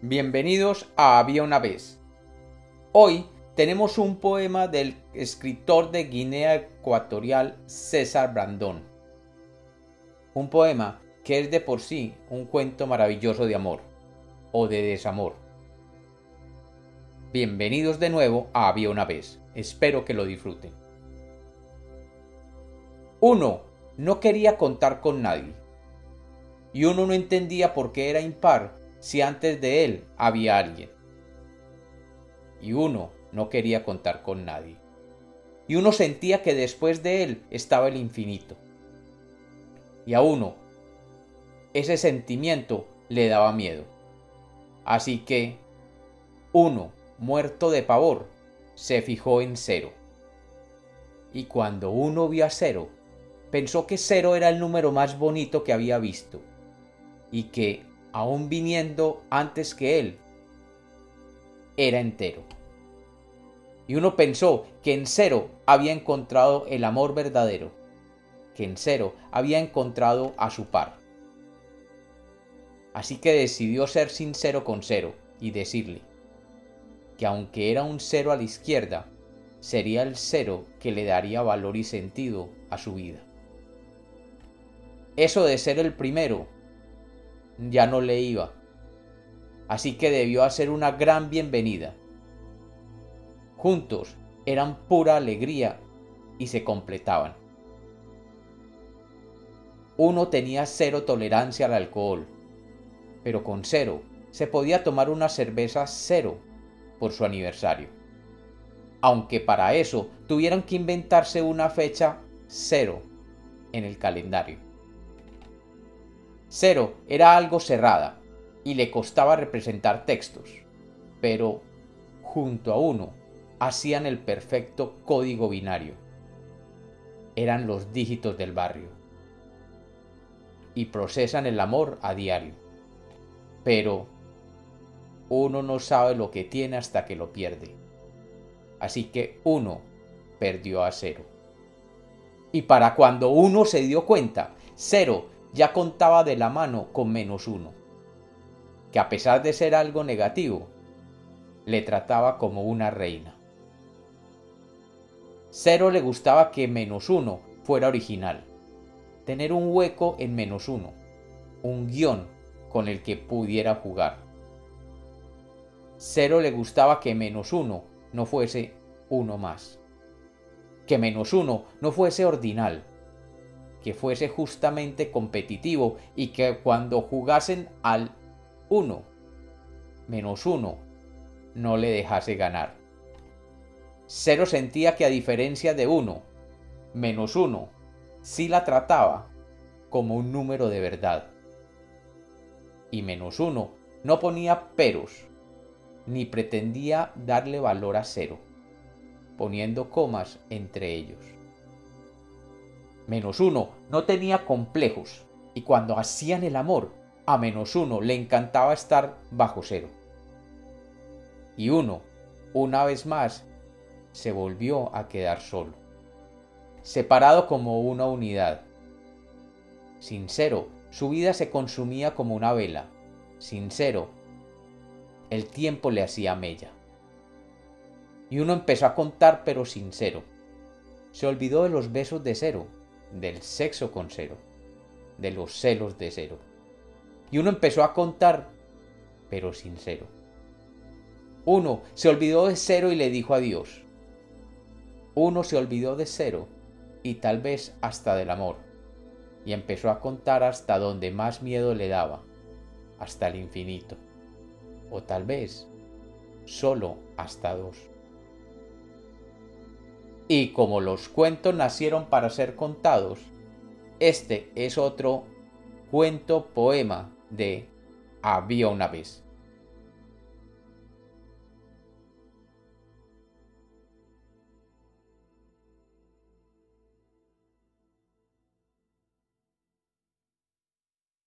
Bienvenidos a Había una vez. Hoy tenemos un poema del escritor de Guinea Ecuatorial César Brandón. Un poema que es de por sí un cuento maravilloso de amor o de desamor. Bienvenidos de nuevo a Había una vez. Espero que lo disfruten. Uno no quería contar con nadie. Y uno no entendía por qué era impar si antes de él había alguien. Y uno no quería contar con nadie. Y uno sentía que después de él estaba el infinito. Y a uno ese sentimiento le daba miedo. Así que uno, muerto de pavor, se fijó en cero. Y cuando uno vio a cero, pensó que cero era el número más bonito que había visto, y que aún viniendo antes que él, era entero. Y uno pensó que en cero había encontrado el amor verdadero, que en cero había encontrado a su par. Así que decidió ser sincero con cero y decirle que aunque era un cero a la izquierda, sería el cero que le daría valor y sentido a su vida. Eso de ser el primero ya no le iba. Así que debió hacer una gran bienvenida. Juntos eran pura alegría y se completaban. Uno tenía cero tolerancia al alcohol, pero con cero se podía tomar una cerveza cero por su aniversario. Aunque para eso tuvieron que inventarse una fecha cero en el calendario. Cero era algo cerrada y le costaba representar textos, pero junto a uno hacían el perfecto código binario. Eran los dígitos del barrio. Y procesan el amor a diario. Pero uno no sabe lo que tiene hasta que lo pierde. Así que uno perdió a cero. Y para cuando uno se dio cuenta, cero ya contaba de la mano con menos uno, que a pesar de ser algo negativo, le trataba como una reina. Cero le gustaba que menos uno fuera original, tener un hueco en menos uno, un guion con el que pudiera jugar. Cero le gustaba que menos uno no fuese uno más, que menos uno no fuese ordinal, que fuese justamente competitivo y que cuando jugasen al 1 menos 1 no le dejase ganar. Cero sentía que a diferencia de 1 menos 1 sí la trataba como un número de verdad. Y menos 1 no ponía peros ni pretendía darle valor a cero, poniendo comas entre ellos menos uno no tenía complejos y cuando hacían el amor, a menos uno le encantaba estar bajo cero. Y uno, una vez más, se volvió a quedar solo, separado como una unidad. Sin cero, su vida se consumía como una vela. Sin cero, el tiempo le hacía mella. Y uno empezó a contar pero sin cero. Se olvidó de los besos de cero del sexo con cero, de los celos de cero. Y uno empezó a contar, pero sin cero. Uno se olvidó de cero y le dijo adiós. Uno se olvidó de cero y tal vez hasta del amor. Y empezó a contar hasta donde más miedo le daba, hasta el infinito. O tal vez solo hasta dos. Y como los cuentos nacieron para ser contados, este es otro cuento poema de Había una vez.